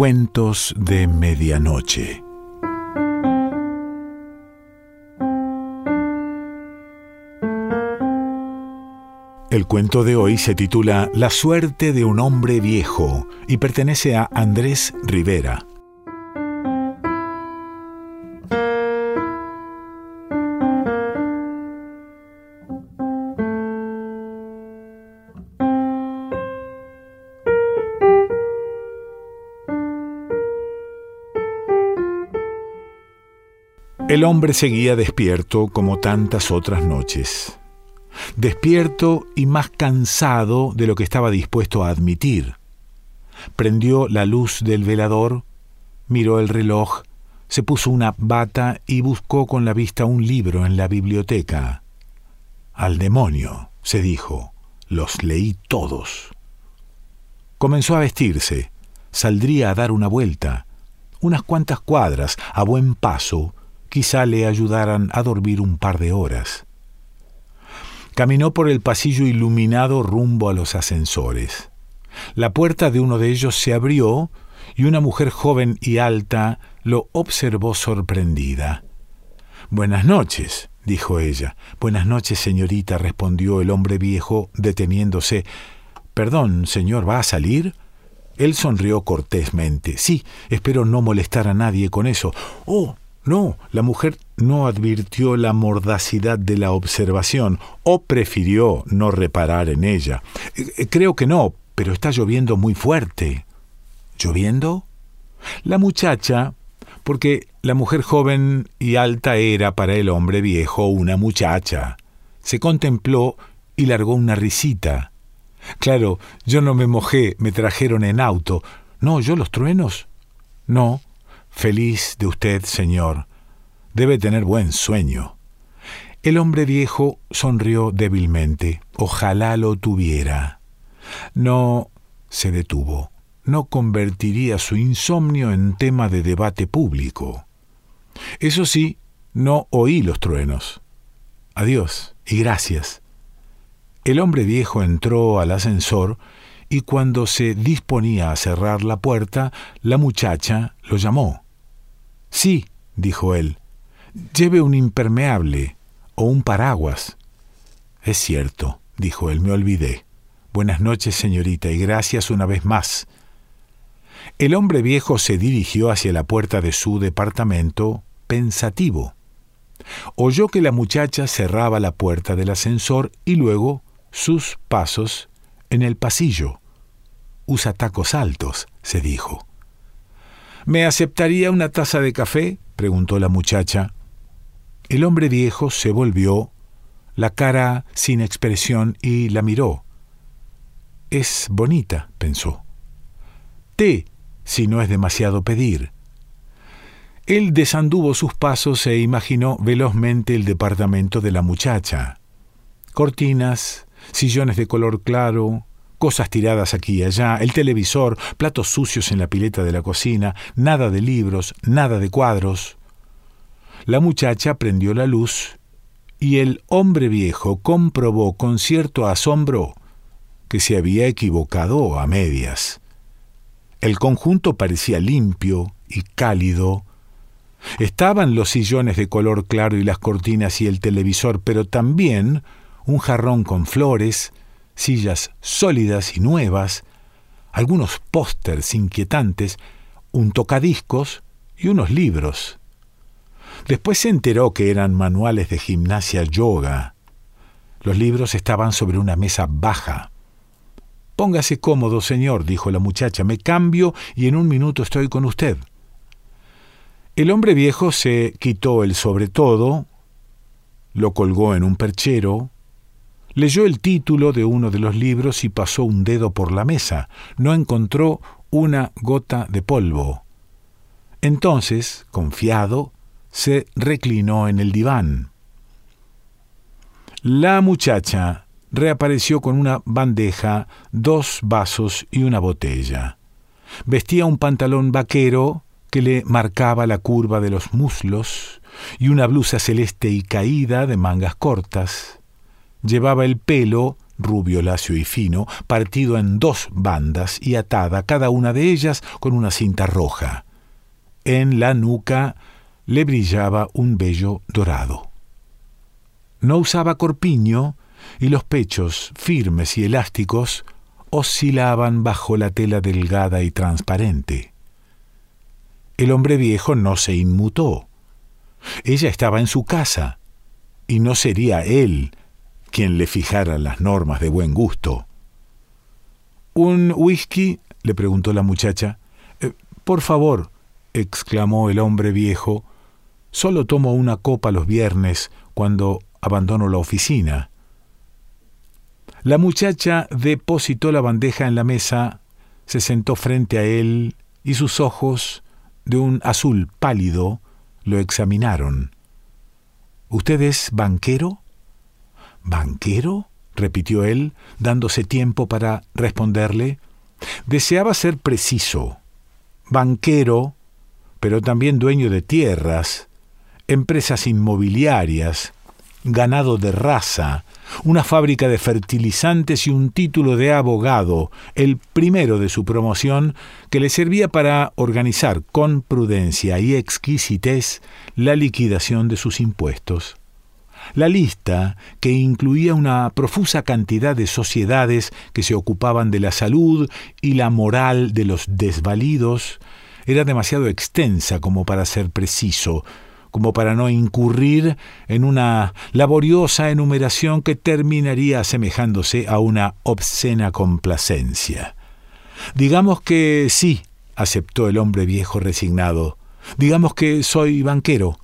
Cuentos de Medianoche. El cuento de hoy se titula La suerte de un hombre viejo y pertenece a Andrés Rivera. El hombre seguía despierto como tantas otras noches. Despierto y más cansado de lo que estaba dispuesto a admitir. Prendió la luz del velador, miró el reloj, se puso una bata y buscó con la vista un libro en la biblioteca. Al demonio, se dijo, los leí todos. Comenzó a vestirse, saldría a dar una vuelta, unas cuantas cuadras, a buen paso, quizá le ayudaran a dormir un par de horas. Caminó por el pasillo iluminado rumbo a los ascensores. La puerta de uno de ellos se abrió y una mujer joven y alta lo observó sorprendida. Buenas noches, dijo ella. Buenas noches, señorita, respondió el hombre viejo, deteniéndose. Perdón, señor, ¿va a salir? Él sonrió cortésmente. Sí, espero no molestar a nadie con eso. Oh, no, la mujer no advirtió la mordacidad de la observación o prefirió no reparar en ella. Eh, eh, creo que no, pero está lloviendo muy fuerte. ¿Lloviendo? La muchacha, porque la mujer joven y alta era para el hombre viejo una muchacha, se contempló y largó una risita. Claro, yo no me mojé, me trajeron en auto. No, yo los truenos. No, Feliz de usted, señor. Debe tener buen sueño. El hombre viejo sonrió débilmente. Ojalá lo tuviera. No se detuvo. No convertiría su insomnio en tema de debate público. Eso sí, no oí los truenos. Adiós y gracias. El hombre viejo entró al ascensor y cuando se disponía a cerrar la puerta, la muchacha lo llamó. Sí, dijo él, lleve un impermeable o un paraguas. Es cierto, dijo él, me olvidé. Buenas noches, señorita, y gracias una vez más. El hombre viejo se dirigió hacia la puerta de su departamento, pensativo. Oyó que la muchacha cerraba la puerta del ascensor y luego sus pasos en el pasillo. Usa tacos altos, se dijo. ¿Me aceptaría una taza de café? preguntó la muchacha. El hombre viejo se volvió, la cara sin expresión, y la miró. Es bonita, pensó. Té, si no es demasiado pedir. Él desanduvo sus pasos e imaginó velozmente el departamento de la muchacha. Cortinas, sillones de color claro, cosas tiradas aquí y allá, el televisor, platos sucios en la pileta de la cocina, nada de libros, nada de cuadros. La muchacha prendió la luz y el hombre viejo comprobó con cierto asombro que se había equivocado a medias. El conjunto parecía limpio y cálido. Estaban los sillones de color claro y las cortinas y el televisor, pero también un jarrón con flores, sillas sólidas y nuevas, algunos pósters inquietantes, un tocadiscos y unos libros. Después se enteró que eran manuales de gimnasia yoga. Los libros estaban sobre una mesa baja. Póngase cómodo, señor, dijo la muchacha, me cambio y en un minuto estoy con usted. El hombre viejo se quitó el sobre todo, lo colgó en un perchero, Leyó el título de uno de los libros y pasó un dedo por la mesa. No encontró una gota de polvo. Entonces, confiado, se reclinó en el diván. La muchacha reapareció con una bandeja, dos vasos y una botella. Vestía un pantalón vaquero que le marcaba la curva de los muslos y una blusa celeste y caída de mangas cortas. Llevaba el pelo rubio, lacio y fino, partido en dos bandas y atada cada una de ellas con una cinta roja. En la nuca le brillaba un vello dorado. No usaba corpiño y los pechos, firmes y elásticos, oscilaban bajo la tela delgada y transparente. El hombre viejo no se inmutó. Ella estaba en su casa, y no sería él quien le fijara las normas de buen gusto. ¿Un whisky? le preguntó la muchacha. Eh, por favor, exclamó el hombre viejo, solo tomo una copa los viernes cuando abandono la oficina. La muchacha depositó la bandeja en la mesa, se sentó frente a él y sus ojos, de un azul pálido, lo examinaron. ¿Usted es banquero? ¿Banquero? repitió él, dándose tiempo para responderle. Deseaba ser preciso. Banquero, pero también dueño de tierras, empresas inmobiliarias, ganado de raza, una fábrica de fertilizantes y un título de abogado, el primero de su promoción, que le servía para organizar con prudencia y exquisitez la liquidación de sus impuestos. La lista, que incluía una profusa cantidad de sociedades que se ocupaban de la salud y la moral de los desvalidos, era demasiado extensa como para ser preciso, como para no incurrir en una laboriosa enumeración que terminaría asemejándose a una obscena complacencia. Digamos que sí, aceptó el hombre viejo resignado. Digamos que soy banquero.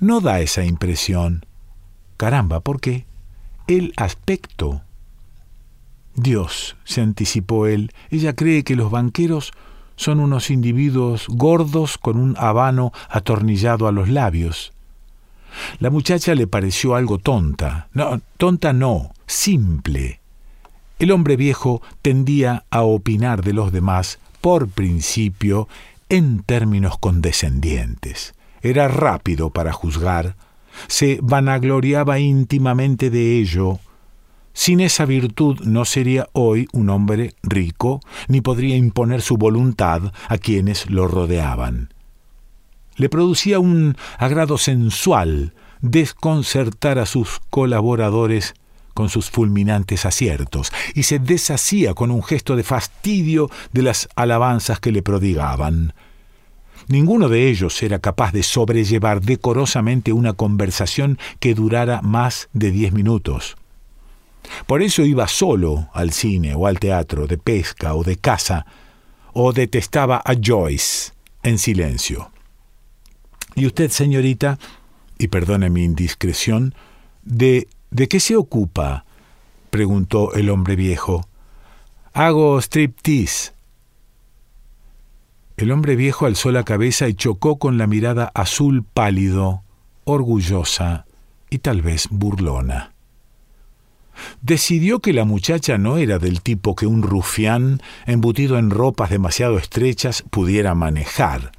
No da esa impresión. Caramba, ¿por qué? El aspecto. Dios, se anticipó él, ella cree que los banqueros son unos individuos gordos con un habano atornillado a los labios. La muchacha le pareció algo tonta. No, tonta no, simple. El hombre viejo tendía a opinar de los demás, por principio, en términos condescendientes. Era rápido para juzgar, se vanagloriaba íntimamente de ello, sin esa virtud no sería hoy un hombre rico, ni podría imponer su voluntad a quienes lo rodeaban. Le producía un agrado sensual desconcertar a sus colaboradores con sus fulminantes aciertos, y se deshacía con un gesto de fastidio de las alabanzas que le prodigaban. Ninguno de ellos era capaz de sobrellevar decorosamente una conversación que durara más de diez minutos. Por eso iba solo al cine o al teatro, de pesca o de caza, o detestaba a Joyce en silencio. ¿Y usted, señorita, y perdone mi indiscreción, de, qué se ocupa? preguntó el hombre viejo. Hago striptease. El hombre viejo alzó la cabeza y chocó con la mirada azul pálido, orgullosa y tal vez burlona decidió que la muchacha no era del tipo que un rufián, embutido en ropas demasiado estrechas, pudiera manejar.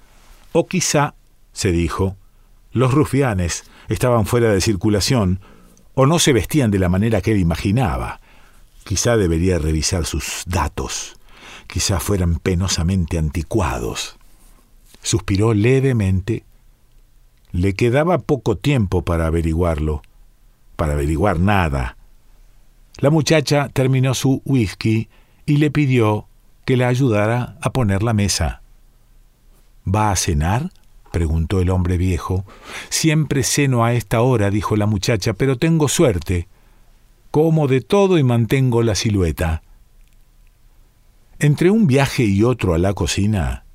O quizá, se dijo, los rufianes estaban fuera de circulación, o no se vestían de la manera que él imaginaba. Quizá debería revisar sus datos. Quizá fueran penosamente anticuados. Suspiró levemente. Le quedaba poco tiempo para averiguarlo, para averiguar nada la muchacha terminó su whisky y le pidió que la ayudara a poner la mesa. ¿Va a cenar? preguntó el hombre viejo. Siempre ceno a esta hora, dijo la muchacha, pero tengo suerte. Como de todo y mantengo la silueta. Entre un viaje y otro a la cocina,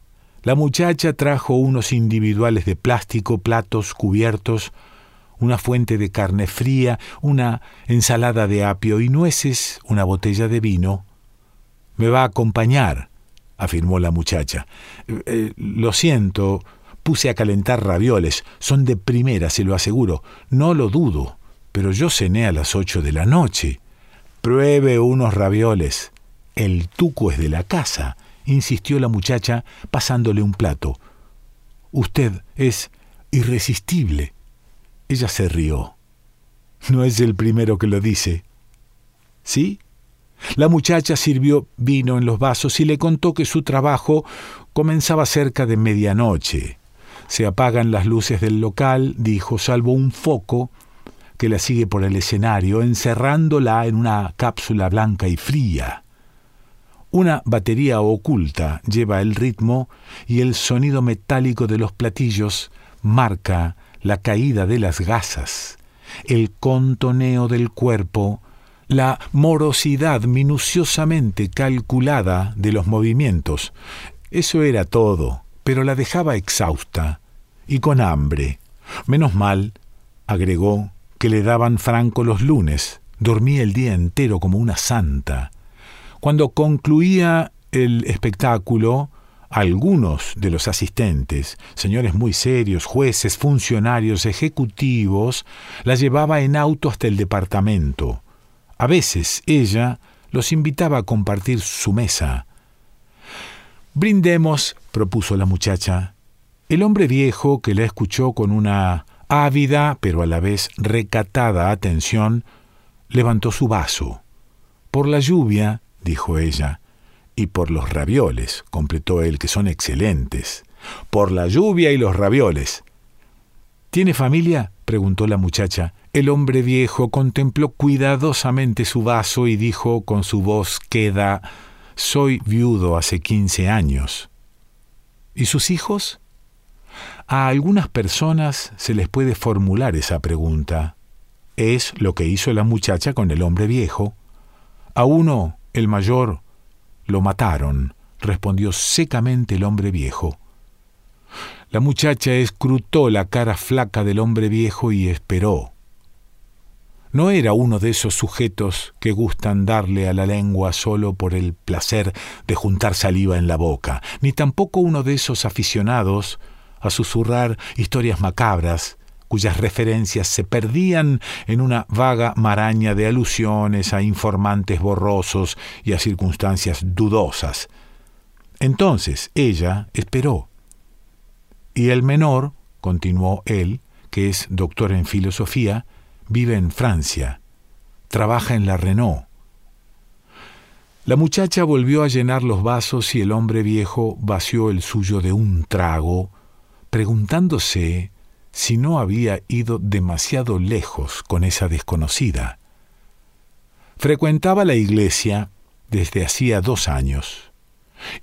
la muchacha trajo unos individuales de plástico, platos, cubiertos, una fuente de carne fría, una ensalada de apio y nueces, una botella de vino. Me va a acompañar, afirmó la muchacha. Eh, eh, lo siento, puse a calentar ravioles. Son de primera, se lo aseguro. No lo dudo, pero yo cené a las ocho de la noche. Pruebe unos ravioles. El tuco es de la casa, insistió la muchacha, pasándole un plato. Usted es irresistible. Ella se rió. No es el primero que lo dice. ¿Sí? La muchacha sirvió vino en los vasos y le contó que su trabajo comenzaba cerca de medianoche. Se apagan las luces del local, dijo, salvo un foco que la sigue por el escenario, encerrándola en una cápsula blanca y fría. Una batería oculta lleva el ritmo y el sonido metálico de los platillos marca la caída de las gasas, el contoneo del cuerpo, la morosidad minuciosamente calculada de los movimientos. Eso era todo, pero la dejaba exhausta y con hambre. Menos mal, agregó, que le daban franco los lunes. Dormía el día entero como una santa. Cuando concluía el espectáculo, algunos de los asistentes, señores muy serios, jueces, funcionarios, ejecutivos, la llevaba en auto hasta el departamento. A veces ella los invitaba a compartir su mesa. Brindemos, propuso la muchacha. El hombre viejo, que la escuchó con una ávida pero a la vez recatada atención, levantó su vaso. Por la lluvia, dijo ella, y por los ravioles, completó él, que son excelentes. Por la lluvia y los ravioles. ¿Tiene familia? preguntó la muchacha. El hombre viejo contempló cuidadosamente su vaso y dijo con su voz queda Soy viudo hace quince años. ¿Y sus hijos? A algunas personas se les puede formular esa pregunta. Es lo que hizo la muchacha con el hombre viejo. A uno, el mayor, lo mataron, respondió secamente el hombre viejo. La muchacha escrutó la cara flaca del hombre viejo y esperó. No era uno de esos sujetos que gustan darle a la lengua solo por el placer de juntar saliva en la boca, ni tampoco uno de esos aficionados a susurrar historias macabras, cuyas referencias se perdían en una vaga maraña de alusiones a informantes borrosos y a circunstancias dudosas. Entonces ella esperó. Y el menor, continuó él, que es doctor en filosofía, vive en Francia, trabaja en la Renault. La muchacha volvió a llenar los vasos y el hombre viejo vació el suyo de un trago, preguntándose si no había ido demasiado lejos con esa desconocida. Frecuentaba la iglesia desde hacía dos años.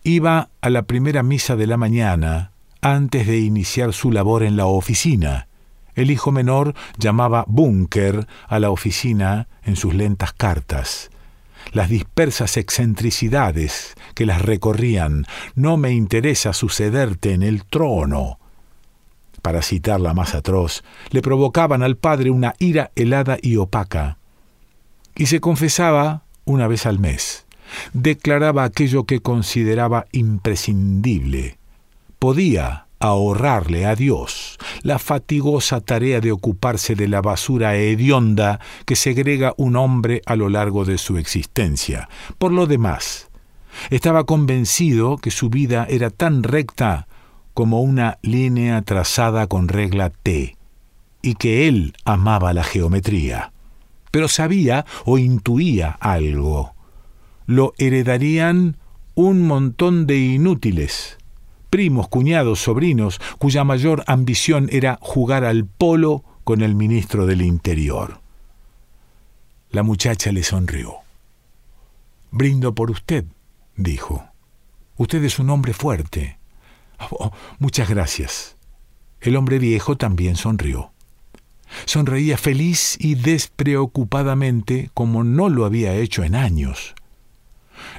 Iba a la primera misa de la mañana antes de iniciar su labor en la oficina. El hijo menor llamaba búnker a la oficina en sus lentas cartas. Las dispersas excentricidades que las recorrían, no me interesa sucederte en el trono, para citar la más atroz, le provocaban al padre una ira helada y opaca. Y se confesaba una vez al mes. Declaraba aquello que consideraba imprescindible. Podía ahorrarle a Dios la fatigosa tarea de ocuparse de la basura hedionda que segrega un hombre a lo largo de su existencia. Por lo demás, estaba convencido que su vida era tan recta como una línea trazada con regla T, y que él amaba la geometría. Pero sabía o intuía algo. Lo heredarían un montón de inútiles, primos, cuñados, sobrinos, cuya mayor ambición era jugar al polo con el ministro del Interior. La muchacha le sonrió. Brindo por usted, dijo. Usted es un hombre fuerte. Oh, muchas gracias. El hombre viejo también sonrió. Sonreía feliz y despreocupadamente como no lo había hecho en años.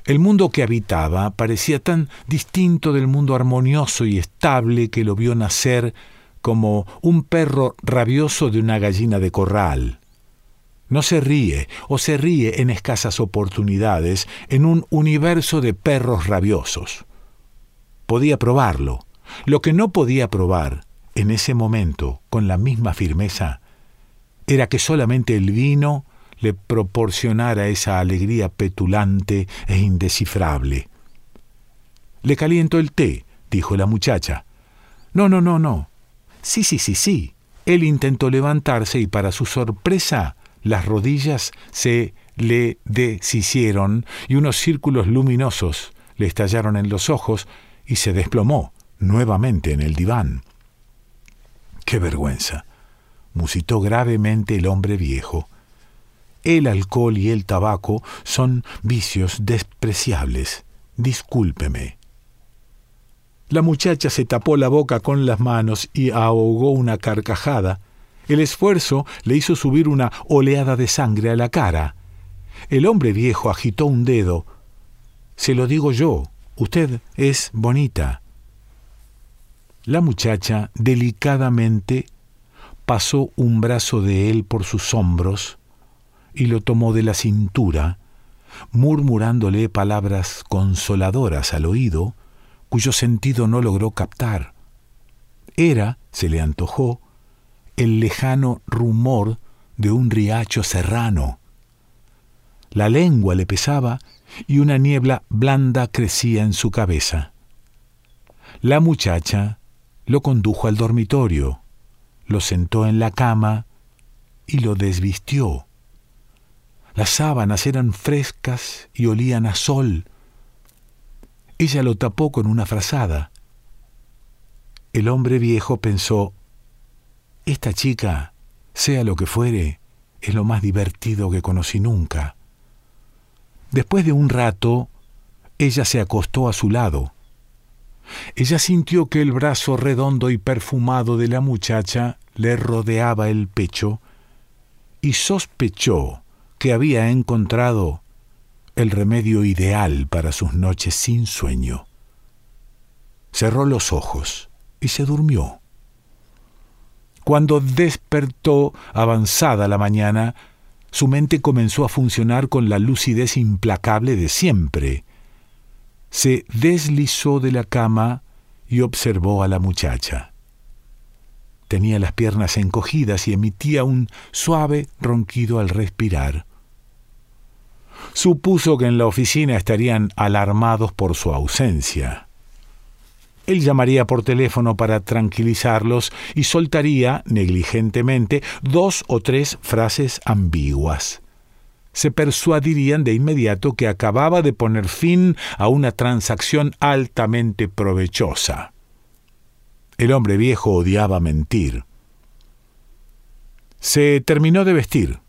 El mundo que habitaba parecía tan distinto del mundo armonioso y estable que lo vio nacer como un perro rabioso de una gallina de corral. No se ríe o se ríe en escasas oportunidades en un universo de perros rabiosos podía probarlo. Lo que no podía probar en ese momento con la misma firmeza era que solamente el vino le proporcionara esa alegría petulante e indescifrable. Le caliento el té, dijo la muchacha. No, no, no, no. Sí, sí, sí, sí. Él intentó levantarse y para su sorpresa las rodillas se le deshicieron y unos círculos luminosos le estallaron en los ojos y se desplomó nuevamente en el diván. ¡Qué vergüenza! musitó gravemente el hombre viejo. El alcohol y el tabaco son vicios despreciables. Discúlpeme. La muchacha se tapó la boca con las manos y ahogó una carcajada. El esfuerzo le hizo subir una oleada de sangre a la cara. El hombre viejo agitó un dedo. Se lo digo yo, usted es bonita. La muchacha delicadamente pasó un brazo de él por sus hombros y lo tomó de la cintura, murmurándole palabras consoladoras al oído, cuyo sentido no logró captar. Era, se le antojó, el lejano rumor de un riacho serrano. La lengua le pesaba y una niebla blanda crecía en su cabeza. La muchacha lo condujo al dormitorio, lo sentó en la cama y lo desvistió. Las sábanas eran frescas y olían a sol. Ella lo tapó con una frazada. El hombre viejo pensó, esta chica, sea lo que fuere, es lo más divertido que conocí nunca. Después de un rato, ella se acostó a su lado. Ella sintió que el brazo redondo y perfumado de la muchacha le rodeaba el pecho y sospechó que había encontrado el remedio ideal para sus noches sin sueño. Cerró los ojos y se durmió. Cuando despertó avanzada la mañana, su mente comenzó a funcionar con la lucidez implacable de siempre. Se deslizó de la cama y observó a la muchacha. Tenía las piernas encogidas y emitía un suave ronquido al respirar. Supuso que en la oficina estarían alarmados por su ausencia. Él llamaría por teléfono para tranquilizarlos y soltaría, negligentemente, dos o tres frases ambiguas. Se persuadirían de inmediato que acababa de poner fin a una transacción altamente provechosa. El hombre viejo odiaba mentir. Se terminó de vestir.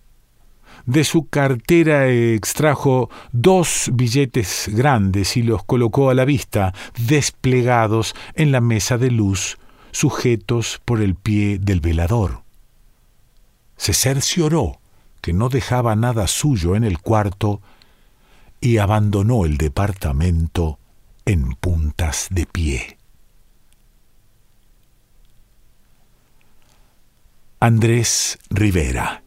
De su cartera extrajo dos billetes grandes y los colocó a la vista, desplegados en la mesa de luz, sujetos por el pie del velador. Se cercioró que no dejaba nada suyo en el cuarto y abandonó el departamento en puntas de pie. Andrés Rivera.